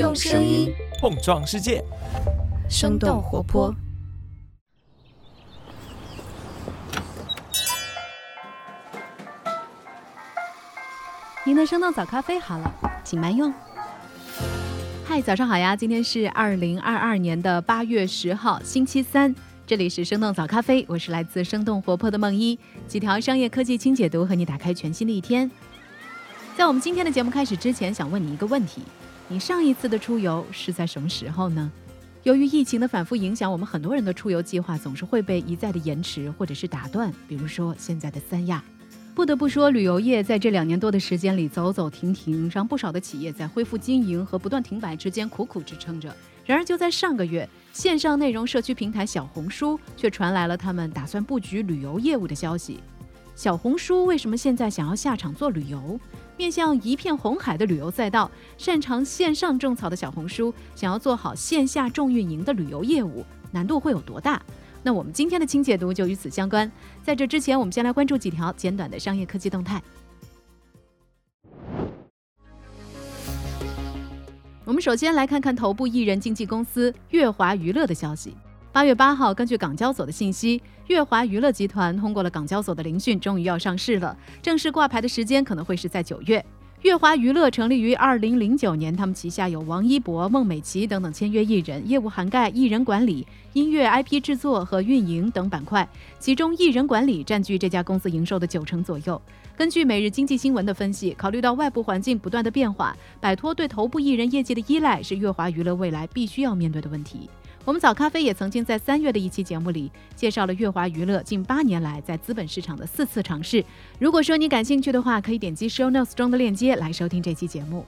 用声音碰撞世界，生动活泼。您的生动早咖啡好了，请慢用。嗨，早上好呀！今天是二零二二年的八月十号，星期三。这里是生动早咖啡，我是来自生动活泼的梦一，几条商业科技轻解读，和你打开全新的一天。在我们今天的节目开始之前，想问你一个问题：你上一次的出游是在什么时候呢？由于疫情的反复影响，我们很多人的出游计划总是会被一再的延迟或者是打断。比如说现在的三亚。不得不说，旅游业在这两年多的时间里走走停停，让不少的企业在恢复经营和不断停摆之间苦苦支撑着。然而，就在上个月，线上内容社区平台小红书却传来了他们打算布局旅游业务的消息。小红书为什么现在想要下场做旅游？面向一片红海的旅游赛道，擅长线上种草的小红书想要做好线下重运营的旅游业务，难度会有多大？那我们今天的轻解读就与此相关。在这之前，我们先来关注几条简短的商业科技动态。我们首先来看看头部艺人经纪公司乐华娱乐的消息。八月八号，根据港交所的信息，乐华娱乐集团通过了港交所的聆讯，终于要上市了。正式挂牌的时间可能会是在九月。乐华娱乐成立于二零零九年，他们旗下有王一博、孟美岐等等签约艺人，业务涵盖艺人管理、音乐 IP 制作和运营等板块，其中艺人管理占据这家公司营收的九成左右。根据每日经济新闻的分析，考虑到外部环境不断的变化，摆脱对头部艺人业绩的依赖是乐华娱乐未来必须要面对的问题。我们早咖啡也曾经在三月的一期节目里介绍了乐华娱乐近八年来在资本市场的四次尝试。如果说你感兴趣的话，可以点击 show notes 中的链接来收听这期节目。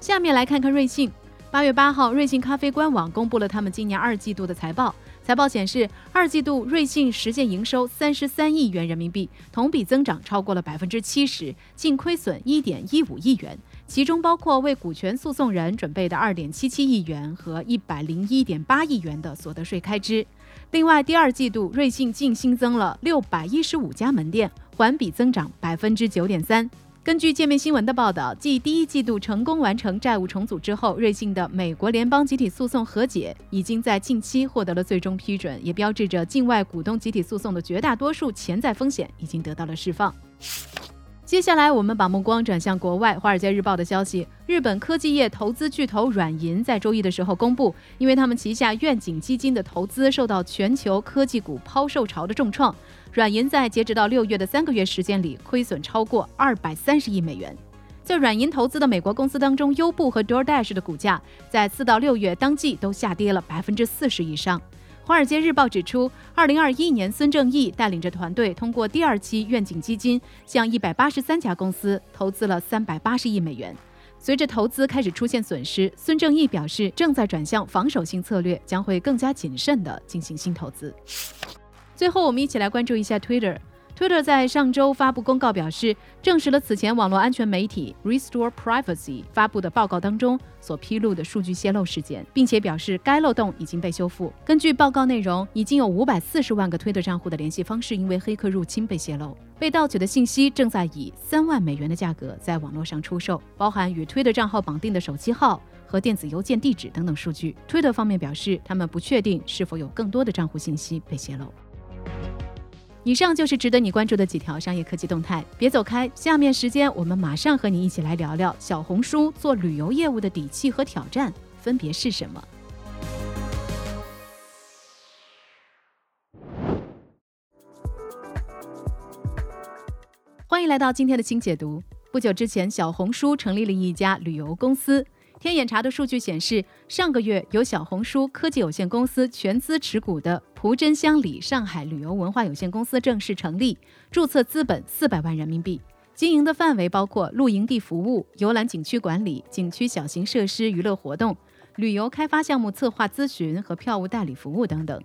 下面来看看瑞幸。八月八号，瑞幸咖啡官网公布了他们今年二季度的财报。财报显示，二季度瑞幸实现营收三十三亿元人民币，同比增长超过了百分之七十，净亏损一点一五亿元。其中包括为股权诉讼人准备的二点七七亿元和一百零一点八亿元的所得税开支。另外，第二季度瑞幸净新增了六百一十五家门店，环比增长百分之九点三。根据界面新闻的报道，继第一季度成功完成债务重组之后，瑞幸的美国联邦集体诉讼和解已经在近期获得了最终批准，也标志着境外股东集体诉讼的绝大多数潜在风险已经得到了释放。接下来，我们把目光转向国外。《华尔街日报》的消息，日本科技业投资巨头软银在周一的时候公布，因为他们旗下愿景基金的投资受到全球科技股抛售潮的重创，软银在截止到六月的三个月时间里亏损超过二百三十亿美元。在软银投资的美国公司当中，优步和 DoorDash 的股价在四到六月当季都下跌了百分之四十以上。《华尔街日报》指出，二零二一年，孙正义带领着团队通过第二期愿景基金，向一百八十三家公司投资了三百八十亿美元。随着投资开始出现损失，孙正义表示正在转向防守性策略，将会更加谨慎地进行新投资。最后，我们一起来关注一下 Twitter。Twitter 在上周发布公告表示，证实了此前网络安全媒体 Restore Privacy 发布的报告当中所披露的数据泄露事件，并且表示该漏洞已经被修复。根据报告内容，已经有五百四十万个 Twitter 账户的联系方式因为黑客入侵被泄露，被盗取的信息正在以三万美元的价格在网络上出售，包含与 Twitter 账号绑定的手机号和电子邮件地址等等数据。Twitter 方面表示，他们不确定是否有更多的账户信息被泄露。以上就是值得你关注的几条商业科技动态，别走开。下面时间，我们马上和你一起来聊聊小红书做旅游业务的底气和挑战分别是什么。欢迎来到今天的轻解读。不久之前，小红书成立了一家旅游公司。天眼查的数据显示，上个月由小红书科技有限公司全资持股的蒲真乡里上海旅游文化有限公司正式成立，注册资本四百万人民币，经营的范围包括露营地服务、游览景区管理、景区小型设施娱乐活动、旅游开发项目策划咨询和票务代理服务等等。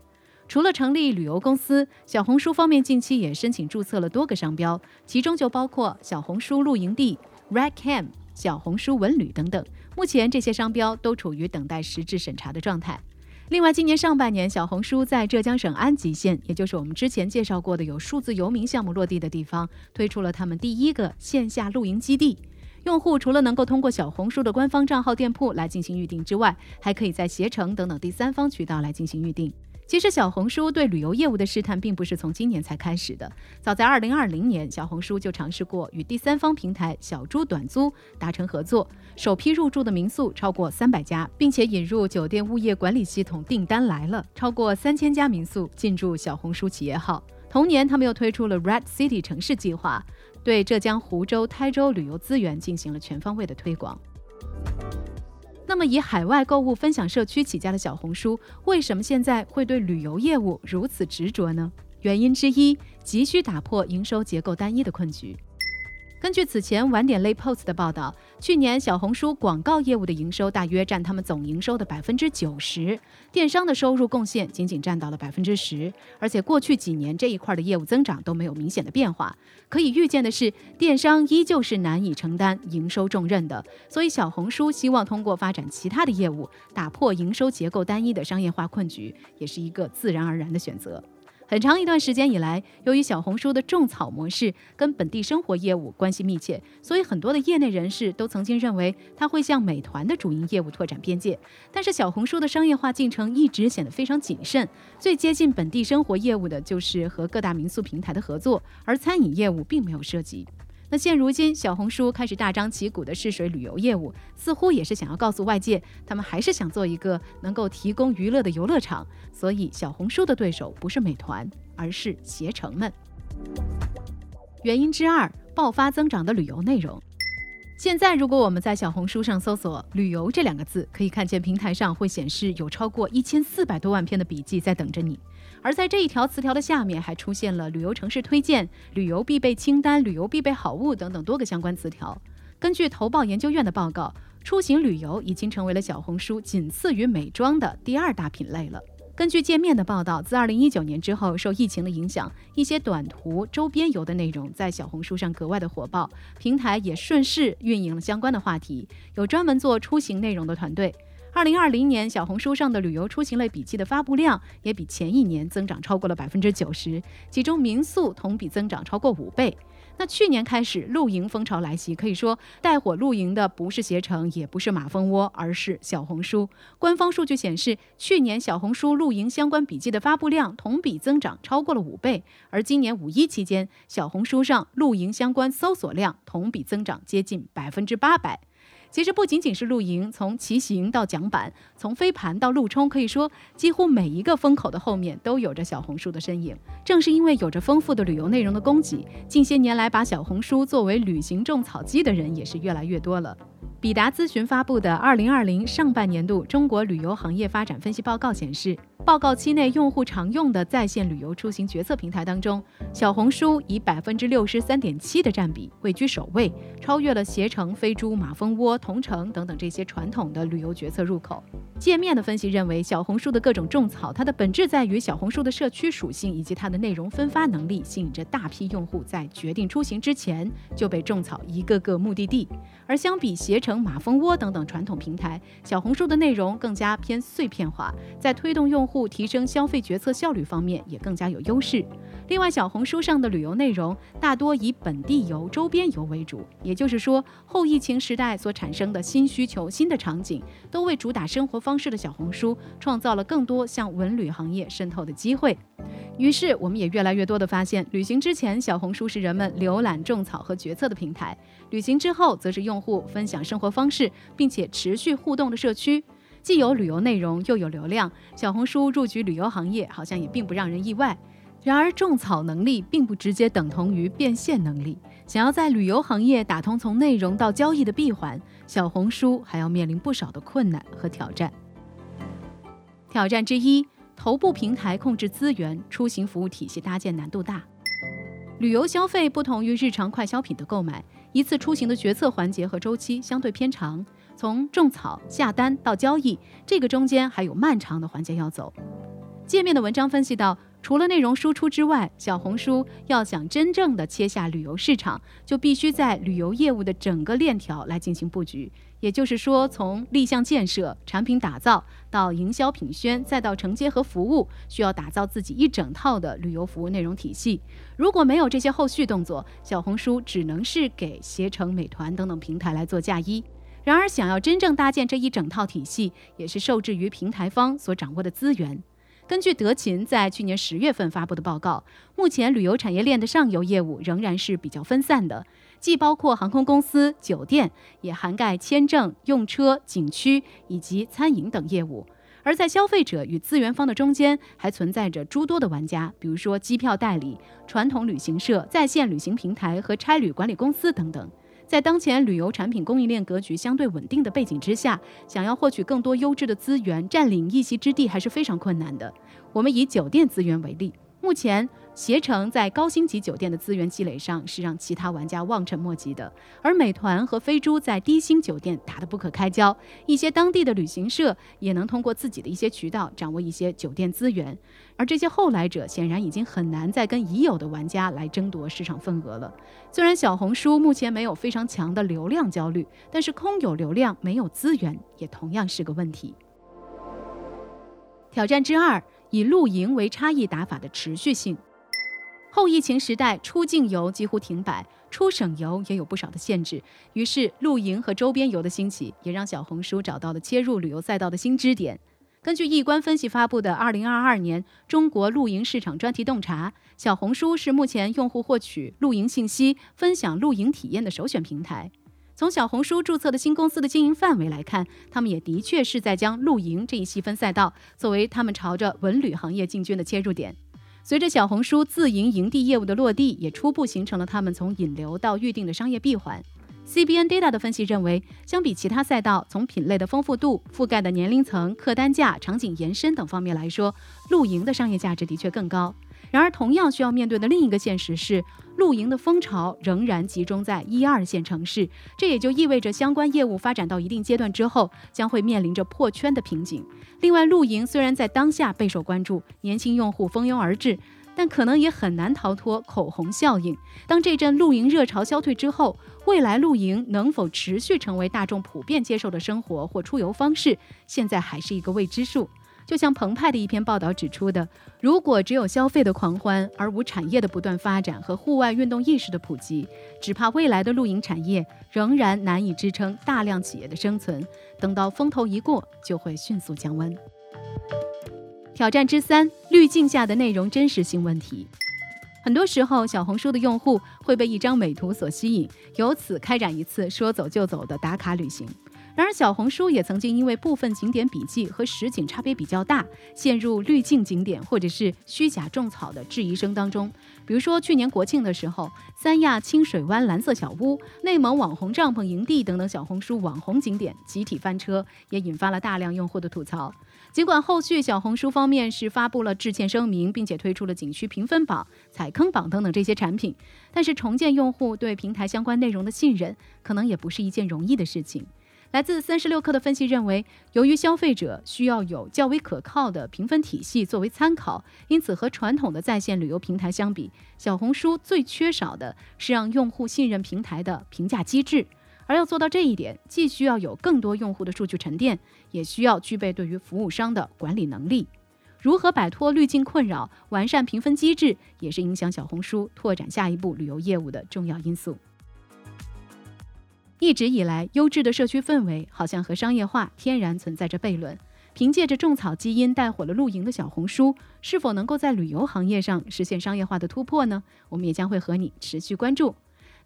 除了成立旅游公司，小红书方面近期也申请注册了多个商标，其中就包括小红书露营地、Red Cam。小红书文旅等等，目前这些商标都处于等待实质审查的状态。另外，今年上半年，小红书在浙江省安吉县，也就是我们之前介绍过的有数字游民项目落地的地方，推出了他们第一个线下露营基地。用户除了能够通过小红书的官方账号店铺来进行预订之外，还可以在携程等等第三方渠道来进行预订。其实，小红书对旅游业务的试探并不是从今年才开始的。早在2020年，小红书就尝试过与第三方平台小猪短租达成合作，首批入驻的民宿超过300家，并且引入酒店物业管理系统，订单来了，超过3000家民宿进驻小红书企业号。同年，他们又推出了 Red City 城市计划，对浙江湖州、台州旅游资源进行了全方位的推广。那么，以海外购物分享社区起家的小红书，为什么现在会对旅游业务如此执着呢？原因之一，急需打破营收结构单一的困局。根据此前晚点类 Post 的报道，去年小红书广告业务的营收大约占他们总营收的百分之九十，电商的收入贡献仅仅占到了百分之十，而且过去几年这一块的业务增长都没有明显的变化。可以预见的是，电商依旧是难以承担营收重任的，所以小红书希望通过发展其他的业务，打破营收结构单一的商业化困局，也是一个自然而然的选择。很长一段时间以来，由于小红书的种草模式跟本地生活业务关系密切，所以很多的业内人士都曾经认为它会向美团的主营业务拓展边界。但是小红书的商业化进程一直显得非常谨慎，最接近本地生活业务的就是和各大民宿平台的合作，而餐饮业务并没有涉及。那现如今，小红书开始大张旗鼓的试水旅游业务，似乎也是想要告诉外界，他们还是想做一个能够提供娱乐的游乐场。所以，小红书的对手不是美团，而是携程们。原因之二，爆发增长的旅游内容。现在，如果我们在小红书上搜索“旅游”这两个字，可以看见平台上会显示有超过一千四百多万篇的笔记在等着你。而在这一条词条的下面，还出现了旅游城市推荐、旅游必备清单、旅游必备好物等等多个相关词条。根据投报研究院的报告，出行旅游已经成为了小红书仅次于美妆的第二大品类了。根据界面的报道，自2019年之后，受疫情的影响，一些短途周边游的内容在小红书上格外的火爆，平台也顺势运营了相关的话题，有专门做出行内容的团队。二零二零年，小红书上的旅游出行类笔记的发布量也比前一年增长超过了百分之九十，其中民宿同比增长超过五倍。那去年开始露营风潮来袭，可以说带火露营的不是携程，也不是马蜂窝，而是小红书。官方数据显示，去年小红书露营相关笔记的发布量同比增长超过了五倍，而今年五一期间，小红书上露营相关搜索量同比增长接近百分之八百。其实不仅仅是露营，从骑行到桨板，从飞盘到路冲，可以说几乎每一个风口的后面都有着小红书的身影。正是因为有着丰富的旅游内容的供给，近些年来把小红书作为旅行种草机的人也是越来越多了。比达咨询发布的《二零二零上半年度中国旅游行业发展分析报告》显示，报告期内用户常用的在线旅游出行决策平台当中，小红书以百分之六十三点七的占比位居首位，超越了携程、飞猪、马蜂窝、同城等等这些传统的旅游决策入口。界面的分析认为，小红书的各种种草，它的本质在于小红书的社区属性以及它的内容分发能力，吸引着大批用户在决定出行之前就被种草一个个目的地。而相比携程、马蜂窝等等传统平台，小红书的内容更加偏碎片化，在推动用户提升消费决策效率方面也更加有优势。另外，小红书上的旅游内容大多以本地游、周边游为主，也就是说，后疫情时代所产产生的新需求、新的场景，都为主打生活。方式的小红书创造了更多向文旅行业渗透的机会，于是我们也越来越多的发现，旅行之前小红书是人们浏览、种草和决策的平台，旅行之后则是用户分享生活方式并且持续互动的社区。既有旅游内容又有流量，小红书入局旅游行业好像也并不让人意外。然而，种草能力并不直接等同于变现能力。想要在旅游行业打通从内容到交易的闭环，小红书还要面临不少的困难和挑战。挑战之一，头部平台控制资源，出行服务体系搭建难度大。旅游消费不同于日常快消品的购买，一次出行的决策环节和周期相对偏长，从种草、下单到交易，这个中间还有漫长的环节要走。界面的文章分析到，除了内容输出之外，小红书要想真正的切下旅游市场，就必须在旅游业务的整个链条来进行布局。也就是说，从立项建设、产品打造到营销品宣，再到承接和服务，需要打造自己一整套的旅游服务内容体系。如果没有这些后续动作，小红书只能是给携程、美团等等平台来做嫁衣。然而，想要真正搭建这一整套体系，也是受制于平台方所掌握的资源。根据德勤在去年十月份发布的报告，目前旅游产业链的上游业务仍然是比较分散的，既包括航空公司、酒店，也涵盖签证、用车、景区以及餐饮等业务。而在消费者与资源方的中间，还存在着诸多的玩家，比如说机票代理、传统旅行社、在线旅行平台和差旅管理公司等等。在当前旅游产品供应链格局相对稳定的背景之下，想要获取更多优质的资源，占领一席之地还是非常困难的。我们以酒店资源为例，目前。携程在高星级酒店的资源积累上是让其他玩家望尘莫及的，而美团和飞猪在低星酒店打得不可开交，一些当地的旅行社也能通过自己的一些渠道掌握一些酒店资源，而这些后来者显然已经很难再跟已有的玩家来争夺市场份额了。虽然小红书目前没有非常强的流量焦虑，但是空有流量没有资源也同样是个问题。挑战之二，以露营为差异打法的持续性。后疫情时代，出境游几乎停摆，出省游也有不少的限制。于是，露营和周边游的兴起，也让小红书找到了切入旅游赛道的新支点。根据易观分析发布的《二零二二年中国露营市场专题洞察》，小红书是目前用户获取露营信息、分享露营体验的首选平台。从小红书注册的新公司的经营范围来看，他们也的确是在将露营这一细分赛道作为他们朝着文旅行业进军的切入点。随着小红书自营营地业务的落地，也初步形成了他们从引流到预定的商业闭环。CBN Data 的分析认为，相比其他赛道，从品类的丰富度、覆盖的年龄层、客单价、场景延伸等方面来说，露营的商业价值的确更高。然而，同样需要面对的另一个现实是，露营的风潮仍然集中在一二线城市，这也就意味着相关业务发展到一定阶段之后，将会面临着破圈的瓶颈。另外，露营虽然在当下备受关注，年轻用户蜂拥而至，但可能也很难逃脱口红效应。当这阵露营热潮消退之后，未来露营能否持续成为大众普遍接受的生活或出游方式，现在还是一个未知数。就像澎湃的一篇报道指出的，如果只有消费的狂欢而无产业的不断发展和户外运动意识的普及，只怕未来的露营产业仍然难以支撑大量企业的生存。等到风头一过，就会迅速降温。挑战之三：滤镜下的内容真实性问题。很多时候，小红书的用户会被一张美图所吸引，由此开展一次说走就走的打卡旅行。然而，小红书也曾经因为部分景点笔记和实景差别比较大，陷入滤镜景点或者是虚假种草的质疑声当中。比如说，去年国庆的时候，三亚清水湾蓝色小屋、内蒙网红帐篷营地等等小红书网红景点集体翻车，也引发了大量用户的吐槽。尽管后续小红书方面是发布了致歉声明，并且推出了景区评分榜、踩坑榜等等这些产品，但是重建用户对平台相关内容的信任，可能也不是一件容易的事情。来自三十六氪的分析认为，由于消费者需要有较为可靠的评分体系作为参考，因此和传统的在线旅游平台相比，小红书最缺少的是让用户信任平台的评价机制。而要做到这一点，既需要有更多用户的数据沉淀，也需要具备对于服务商的管理能力。如何摆脱滤镜困扰，完善评分机制，也是影响小红书拓展下一步旅游业务的重要因素。一直以来，优质的社区氛围好像和商业化天然存在着悖论。凭借着种草基因带火了露营的小红书，是否能够在旅游行业上实现商业化的突破呢？我们也将会和你持续关注。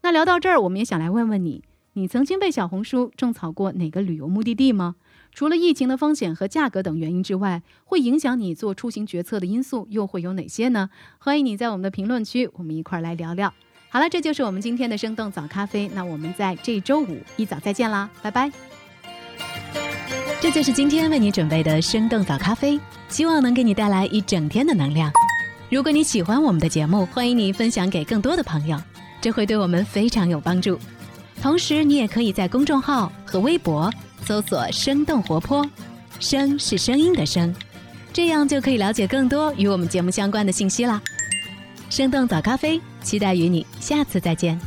那聊到这儿，我们也想来问问你：你曾经被小红书种草过哪个旅游目的地吗？除了疫情的风险和价格等原因之外，会影响你做出行决策的因素又会有哪些呢？欢迎你在我们的评论区，我们一块儿来聊聊。好了，这就是我们今天的生动早咖啡。那我们在这周五一早再见啦，拜拜。这就是今天为你准备的生动早咖啡，希望能给你带来一整天的能量。如果你喜欢我们的节目，欢迎你分享给更多的朋友，这会对我们非常有帮助。同时，你也可以在公众号和微博搜索“生动活泼”，声是声音的声。这样就可以了解更多与我们节目相关的信息啦。生动早咖啡，期待与你下次再见。